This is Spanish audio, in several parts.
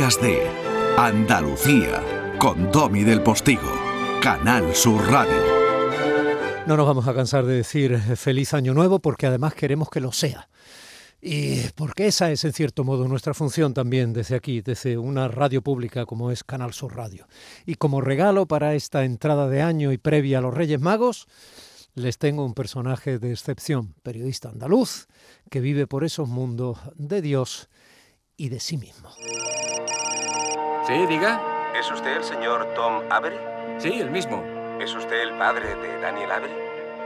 de Andalucía con Domi del Postigo, Canal Sur Radio. No nos vamos a cansar de decir feliz año nuevo porque además queremos que lo sea. Y porque esa es en cierto modo nuestra función también desde aquí, desde una radio pública como es Canal Sur Radio. Y como regalo para esta entrada de año y previa a los Reyes Magos, les tengo un personaje de excepción, periodista andaluz, que vive por esos mundos de Dios y de sí mismo. Sí, diga. ¿Es usted el señor Tom Avery? Sí, el mismo. ¿Es usted el padre de Daniel Avery?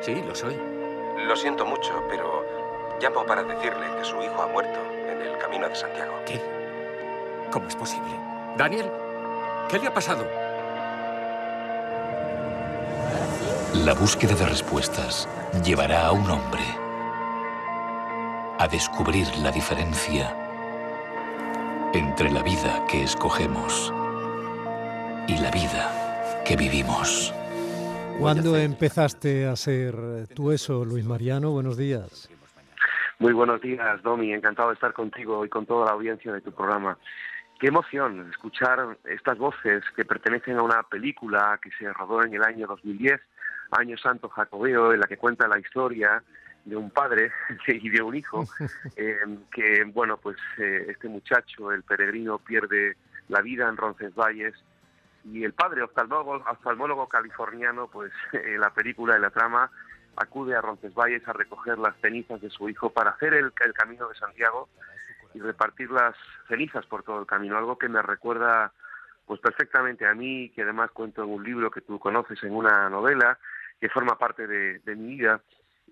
Sí, lo soy. Lo siento mucho, pero llamo para decirle que su hijo ha muerto en el camino de Santiago. ¿Qué? ¿Cómo es posible? Daniel, ¿qué le ha pasado? La búsqueda de respuestas llevará a un hombre a descubrir la diferencia entre la vida que escogemos y la vida que vivimos. ¿Cuándo empezaste a ser tú eso, Luis Mariano? Buenos días. Muy buenos días, Domi. Encantado de estar contigo y con toda la audiencia de tu programa. Qué emoción escuchar estas voces que pertenecen a una película que se rodó en el año 2010, Año Santo Jacobeo, en la que cuenta la historia de un padre y de un hijo, eh, que, bueno, pues eh, este muchacho, el peregrino, pierde la vida en Roncesvalles y el padre oftalmólogo, oftalmólogo californiano, pues en la película, en la trama, acude a Roncesvalles a recoger las cenizas de su hijo para hacer el, el camino de Santiago y repartir las cenizas por todo el camino, algo que me recuerda pues perfectamente a mí, que además cuento en un libro que tú conoces, en una novela, que forma parte de, de mi vida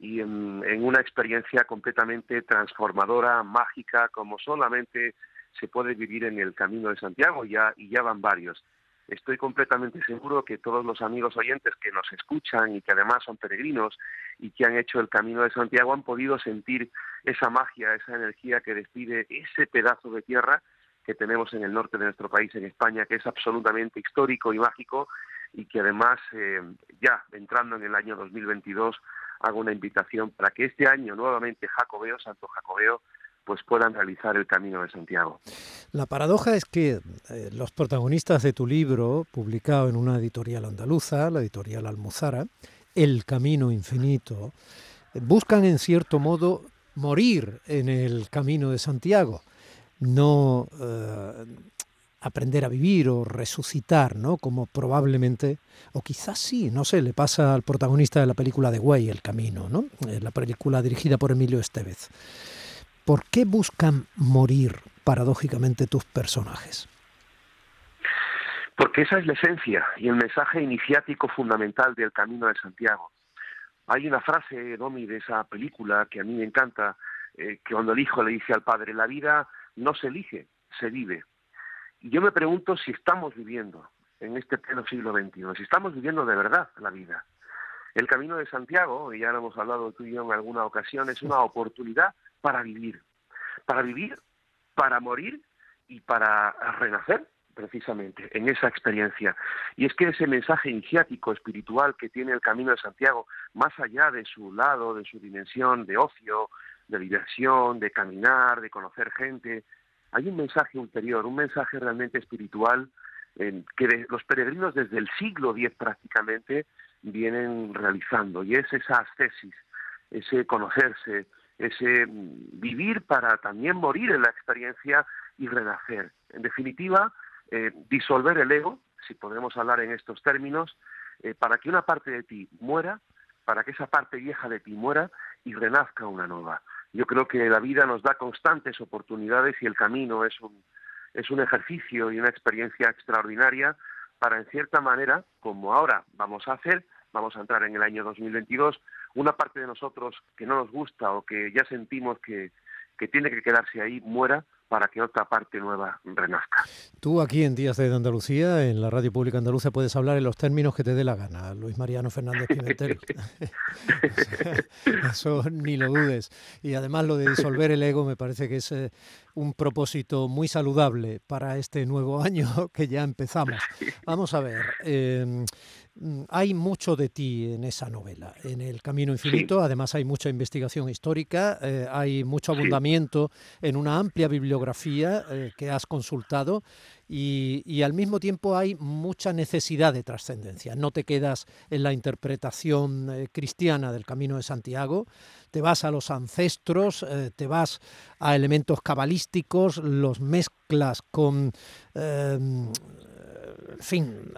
y en, en, una experiencia completamente transformadora, mágica, como solamente se puede vivir en el Camino de Santiago, ya, y ya van varios. Estoy completamente seguro que todos los amigos oyentes que nos escuchan y que además son peregrinos y que han hecho el Camino de Santiago han podido sentir esa magia, esa energía que despide ese pedazo de tierra que tenemos en el norte de nuestro país, en España, que es absolutamente histórico y mágico y que además, eh, ya entrando en el año 2022, hago una invitación para que este año nuevamente Jacobeo, Santo Jacobeo, pues puedan realizar el Camino de Santiago. La paradoja es que eh, los protagonistas de tu libro, publicado en una editorial andaluza, la editorial Almuzara, El Camino Infinito, buscan en cierto modo morir en el Camino de Santiago, no eh, aprender a vivir o resucitar, ¿no? Como probablemente, o quizás sí, no sé, le pasa al protagonista de la película de Way, El Camino, ¿no? Eh, la película dirigida por Emilio Estevez. ¿Por qué buscan morir paradójicamente tus personajes? Porque esa es la esencia y el mensaje iniciático fundamental del Camino de Santiago. Hay una frase, Domi, de esa película que a mí me encanta, eh, que cuando el hijo le dice al padre, la vida no se elige, se vive. Yo me pregunto si estamos viviendo en este pleno siglo XXI, si estamos viviendo de verdad la vida. El Camino de Santiago, y ya lo hemos hablado tú y yo en alguna ocasión, es una oportunidad para vivir, para vivir, para morir y para renacer precisamente en esa experiencia. Y es que ese mensaje iniciático espiritual que tiene el Camino de Santiago, más allá de su lado, de su dimensión de ocio, de diversión, de caminar, de conocer gente, hay un mensaje ulterior, un mensaje realmente espiritual que los peregrinos desde el siglo X prácticamente vienen realizando, y es esa ascesis, ese conocerse, ese mm, vivir para también morir en la experiencia y renacer. En definitiva, eh, disolver el ego, si podemos hablar en estos términos, eh, para que una parte de ti muera, para que esa parte vieja de ti muera y renazca una nueva. Yo creo que la vida nos da constantes oportunidades y el camino es un, es un ejercicio y una experiencia extraordinaria para, en cierta manera, como ahora vamos a hacer, vamos a entrar en el año 2022, una parte de nosotros que no nos gusta o que ya sentimos que, que tiene que quedarse ahí muera para que otra parte nueva renazca. Tú aquí en Días de Andalucía, en la Radio Pública Andaluza, puedes hablar en los términos que te dé la gana, Luis Mariano Fernández Pimentel. Eso ni lo dudes. Y además lo de disolver el ego me parece que es eh, un propósito muy saludable para este nuevo año que ya empezamos. Vamos a ver, eh, mm, hay mucho de ti en esa novela, en El Camino Infinito. Además hay mucha investigación histórica, eh, hay mucho abundamiento en una amplia bibliografía eh, que has consultado y, al mismo tiempo hay mucha necesidad de trascendencia. No te quedas en la interpretación eh, cristiana del Camino de Santiago, te vas a los ancestros, te vas a elementos cabalísticos, los mezclas con, en fin,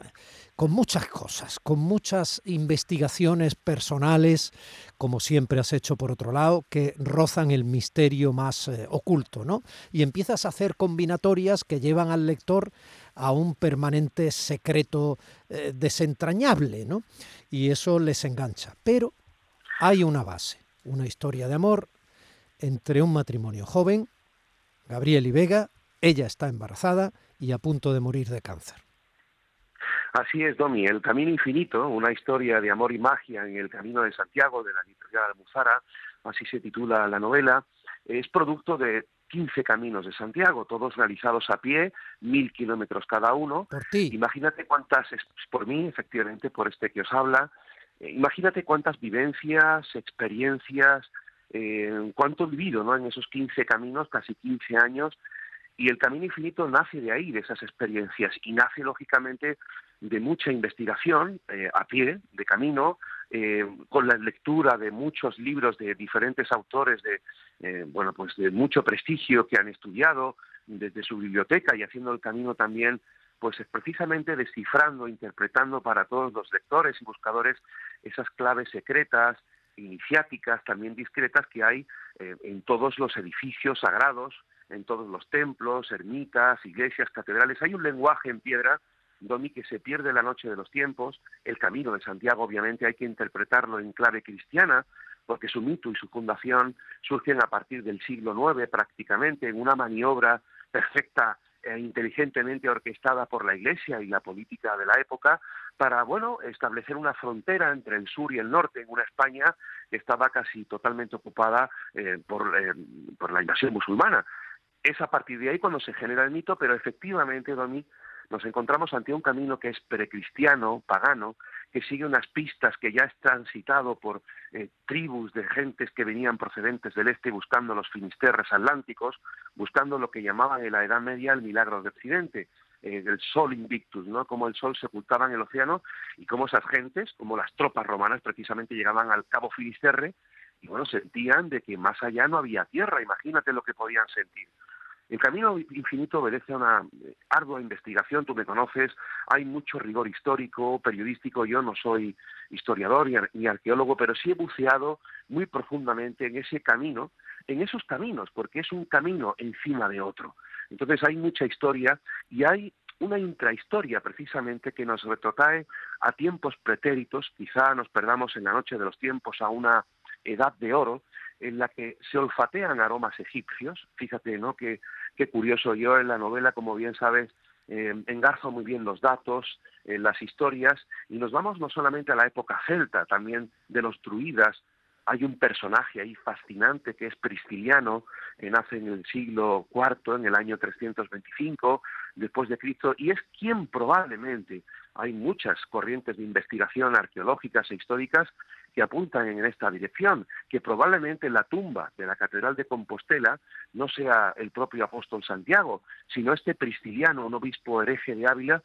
con muchas cosas, con muchas investigaciones personales, como siempre has hecho por otro lado, que rozan el misterio más eh, oculto, ¿no? Y empiezas a hacer combinatorias que llevan al lector a un permanente secreto eh, desentrañable, ¿no? Y eso les engancha. Pero hay una base, una historia de amor entre un matrimonio joven, Gabriel y Vega, ella está embarazada y a punto de morir de cáncer. Así es, Domi. El Camino Infinito, una historia de amor y magia en el Camino de Santiago de la editorial Almuzara, así se titula la novela, es producto de 15 caminos de Santiago, todos realizados a pie, mil kilómetros cada uno. Por ti. Imagínate cuántas, por mí, efectivamente, por este que os habla, eh, imagínate cuántas vivencias, experiencias, eh, cuánto he vivido ¿no? en esos 15 caminos, casi 15 años, y el Camino Infinito nace de ahí, de esas experiencias, y nace, lógicamente, de mucha investigación eh, a pie, de camino, eh, con la lectura de muchos libros de diferentes autores de, eh, bueno, pues de mucho prestigio que han estudiado desde su biblioteca y haciendo el camino también, pues precisamente descifrando, interpretando para todos los lectores y buscadores esas claves secretas, iniciáticas, también discretas que hay en todos los edificios sagrados, en todos los templos, ermitas, iglesias, catedrales. Hay un lenguaje en piedra Domi, que se pierde la noche de los tiempos. El camino de Santiago, obviamente, hay que interpretarlo en clave cristiana, porque su mito y su fundación surgen a partir del siglo IX prácticamente, en una maniobra perfecta e inteligentemente orquestada por la Iglesia y la política de la época para, bueno, establecer una frontera entre el sur y el norte en una España que estaba casi totalmente ocupada eh, por, eh, por la invasión musulmana. Es a partir de ahí cuando se genera el mito, pero efectivamente, Domi, nos encontramos ante un camino que es precristiano, pagano, que sigue unas pistas que ya están citado por eh, tribus de gentes que venían procedentes del este buscando los finisterres atlánticos, buscando lo que llamaban en la Edad Media el milagro de Occidente, eh, el sol invictus, ¿no? Como el sol se ocultaba en el océano y cómo esas gentes, como las tropas romanas, precisamente llegaban al Cabo Finisterre y bueno, sentían de que más allá no había tierra, imagínate lo que podían sentir. El camino infinito obedece a una eh, ardua investigación, tú me conoces, hay mucho rigor histórico, periodístico, yo no soy historiador ni arqueólogo, pero sí he buceado muy profundamente en ese camino, en esos caminos, porque es un camino encima de otro. Entonces hay mucha historia y hay una intrahistoria precisamente que nos retrotrae a tiempos pretéritos, quizá nos perdamos en la noche de los tiempos a una edad de oro, en la que se olfatean aromas egipcios. Fíjate, ¿no? Que, qué curioso. Yo en la novela, como bien sabes, eh, engarzo muy bien los datos, eh, las historias, y nos vamos no solamente a la época celta, también de los druidas. Hay un personaje ahí fascinante que es Prisciliano, que nace en el siglo IV, en el año 325 después de Cristo, y es quien probablemente hay muchas corrientes de investigación arqueológicas e históricas que apuntan en esta dirección, que probablemente la tumba de la Catedral de Compostela no sea el propio apóstol Santiago, sino este pristiliano, un obispo hereje de Ávila,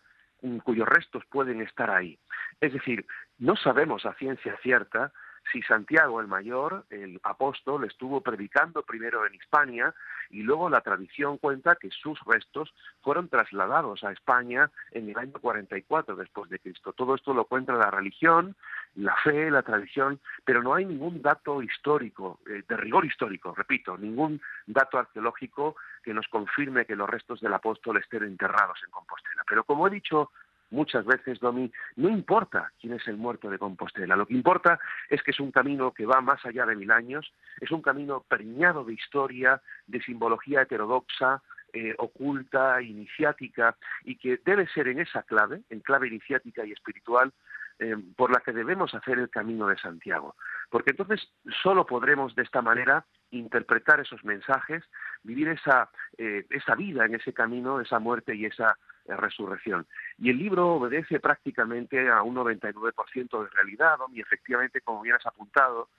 cuyos restos pueden estar ahí. Es decir, no sabemos a ciencia cierta si Santiago el Mayor, el apóstol, estuvo predicando primero en Hispania y luego la tradición cuenta que sus restos fueron trasladados a España en el año 44 después de Cristo. Todo esto lo cuenta la religión, la fe, la tradición, pero no hay ningún dato histórico, eh, de rigor histórico, repito, ningún dato arqueológico que nos confirme que los restos del apóstol estén enterrados en Compostela. Pero como he dicho muchas veces, Domi, no importa quién es el muerto de Compostela, lo que importa es que es un camino que va más allá de mil años, es un camino preñado de historia, de simbología heterodoxa, eh, oculta, iniciática, y que debe ser en esa clave, en clave iniciática y espiritual, eh, por la que debemos hacer el camino de Santiago. Porque entonces solo podremos de esta manera interpretar esos mensajes, vivir esa, eh, esa vida en ese camino, esa muerte y esa resurrección. Y el libro obedece prácticamente a un 99% de realidad, y efectivamente, como bien has apuntado,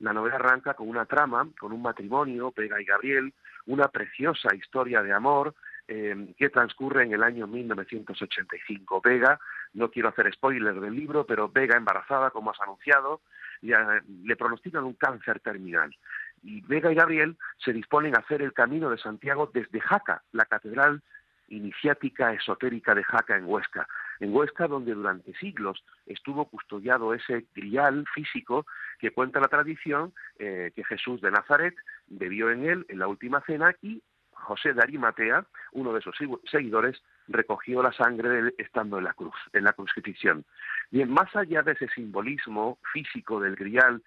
la novela arranca con una trama, con un matrimonio, Vega y Gabriel, una preciosa historia de amor eh, que transcurre en el año 1985. Vega, no quiero hacer spoiler del libro, pero Vega embarazada, como has anunciado, ya, le pronostican un cáncer terminal. Y Vega y Gabriel se disponen a hacer el camino de Santiago desde Jaca, la catedral iniciática esotérica de Jaca en Huesca. En Huesca, donde durante siglos estuvo custodiado ese grial físico que cuenta la tradición eh, que Jesús de Nazaret bebió en él en la última cena y José de Arimatea, uno de sus seguidores, recogió la sangre de él estando en la cruz, en la crucifixión. Bien, más allá de ese simbolismo físico del grial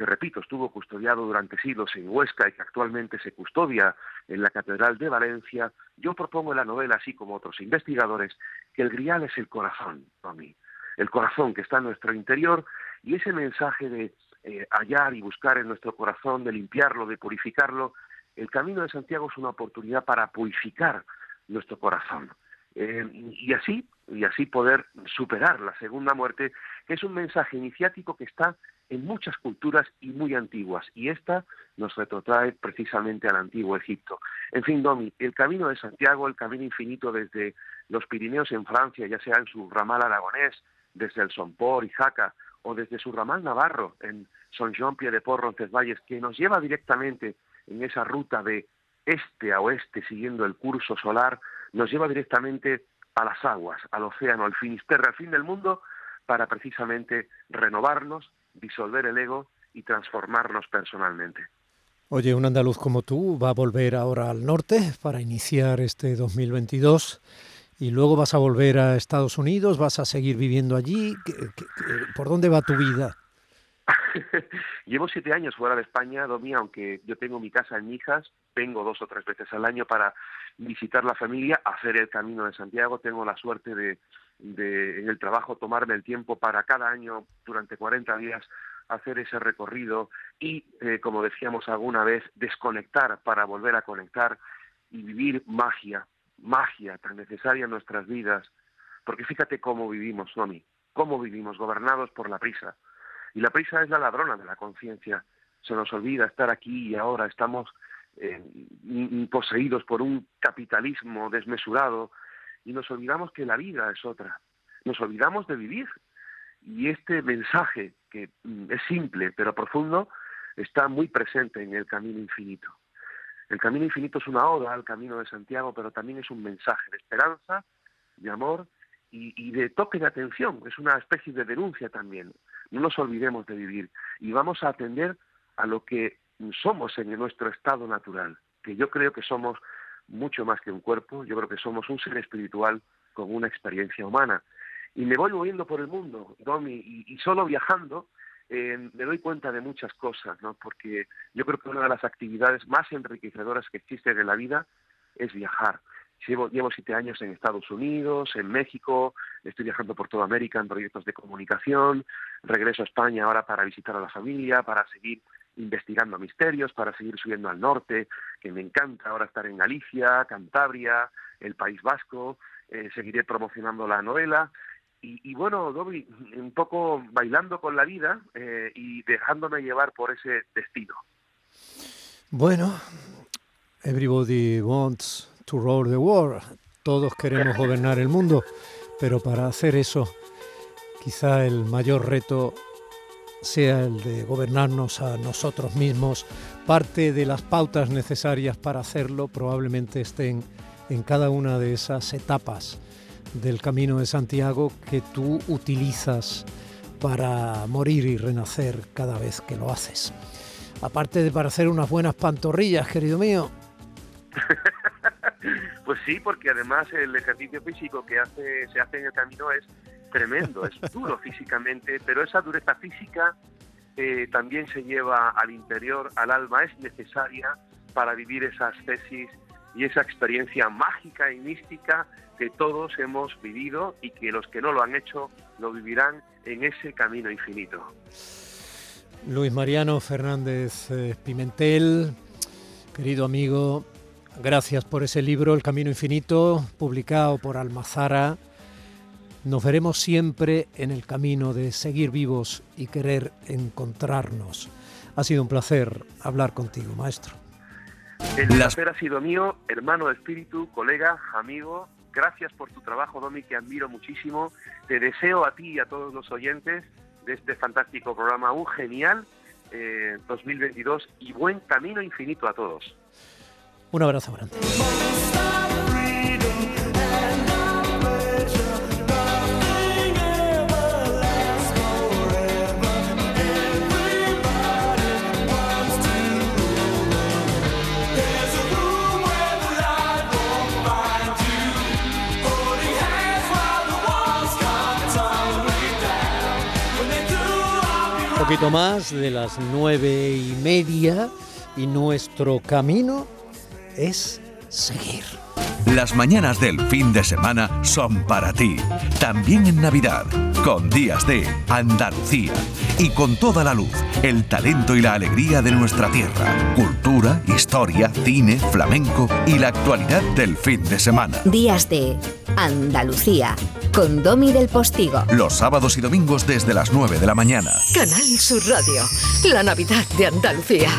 que repito, estuvo custodiado durante siglos en Huesca y que actualmente se custodia en la Catedral de Valencia, yo propongo en la novela, así como otros investigadores, que el grial es el corazón, para mí, el corazón que está en nuestro interior y ese mensaje de eh, hallar y buscar en nuestro corazón, de limpiarlo, de purificarlo, el camino de Santiago es una oportunidad para purificar nuestro corazón. Eh, y así y así poder superar la segunda muerte, que es un mensaje iniciático que está en muchas culturas y muy antiguas, y esta nos retrotrae precisamente al antiguo Egipto. En fin, Domi, el camino de Santiago, el camino infinito desde los Pirineos en Francia, ya sea en su ramal aragonés, desde el Sompor y Jaca, o desde su ramal navarro en Son Jean Pied de Port Roncesvalles, que nos lleva directamente en esa ruta de este a oeste, siguiendo el curso solar, nos lleva directamente a las aguas, al océano, al finisterre, al fin del mundo, para precisamente renovarnos, disolver el ego y transformarnos personalmente. Oye, un andaluz como tú va a volver ahora al norte para iniciar este 2022 y luego vas a volver a Estados Unidos, vas a seguir viviendo allí. ¿Por dónde va tu vida? Llevo siete años fuera de España, Domi, aunque yo tengo mi casa en Mijas, vengo dos o tres veces al año para visitar la familia, hacer el camino de Santiago. Tengo la suerte de, en el trabajo tomarme el tiempo para cada año, durante 40 días, hacer ese recorrido y, eh, como decíamos alguna vez, desconectar para volver a conectar y vivir magia, magia tan necesaria en nuestras vidas. Porque fíjate cómo vivimos, Domi, cómo vivimos, gobernados por la prisa y la prisa es la ladrona de la conciencia. Se nos olvida estar aquí y ahora. Estamos eh, poseídos por un capitalismo desmesurado y nos olvidamos que la vida es otra. Nos olvidamos de vivir. Y este mensaje, que mm, es simple pero profundo, está muy presente en el camino infinito. El camino infinito es una oda al camino de Santiago, pero también es un mensaje de esperanza, de amor y, de toque de atención, es una especie de denuncia también. No nos olvidemos de vivir y vamos a atender a lo que somos en nuestro estado natural, que yo creo que somos mucho más que un cuerpo, yo creo que somos un ser espiritual con una experiencia humana. Y me voy moviendo por el mundo, Domi, y, solo viajando eh, me doy cuenta de muchas cosas, ¿no? Porque yo creo que una de las actividades más enriquecedoras que existen en la vida es viajar. Llevo, siete años en Estados Unidos, en México, estoy viajando por toda América en proyectos de comunicación, regreso a España ahora para visitar a la familia, para seguir investigando misterios, para seguir subiendo al norte, que me encanta ahora estar en Galicia, Cantabria, el País Vasco, eh, seguiré promocionando la novela. Y, bueno, Dobby, un poco bailando con la vida eh, y dejándome llevar por ese destino. Bueno, everybody wants to rule the world. Todos queremos gobernar el mundo, pero para hacer eso, quizá el mayor reto sea el de gobernarnos a nosotros mismos. Parte de las pautas necesarias para hacerlo probablemente estén en cada una de esas etapas del Camino de Santiago que tú utilizas para morir y renacer cada vez que lo haces. Aparte de para hacer unas buenas pantorrillas, querido mío. Pues sí, porque además el ejercicio físico que hace, se hace en el camino es tremendo, es duro físicamente, pero esa dureza física eh, también se lleva al interior, al alma, es necesaria para vivir esas tesis y esa experiencia mágica y mística que todos hemos vivido y que los que no lo han hecho lo vivirán en ese camino infinito. Luis Mariano Fernández eh, Pimentel, querido amigo, Gracias por ese libro, El Camino Infinito, publicado por Almazara. Nos veremos siempre en el camino de seguir vivos y querer encontrarnos. Ha sido un placer hablar contigo, maestro. El placer ha sido mío, hermano de espíritu, colega, amigo. Gracias por tu trabajo, Domi, que admiro muchísimo. Te deseo a ti y a todos los oyentes de este fantástico programa un genial 2022 eh, y buen camino infinito a todos. Un abrazo grande. Poquito más de las nueve y media y nuestro camino es seguir. Las mañanas del fin de semana son para ti, también en Navidad, con días de Andalucía y con toda la luz, el talento y la alegría de nuestra tierra, cultura, historia, cine, flamenco y la actualidad del fin de semana. Días de Andalucía con Domi del Postigo. Los sábados y domingos desde las 9 de la mañana. Canal Sur Radio, la Navidad de Andalucía.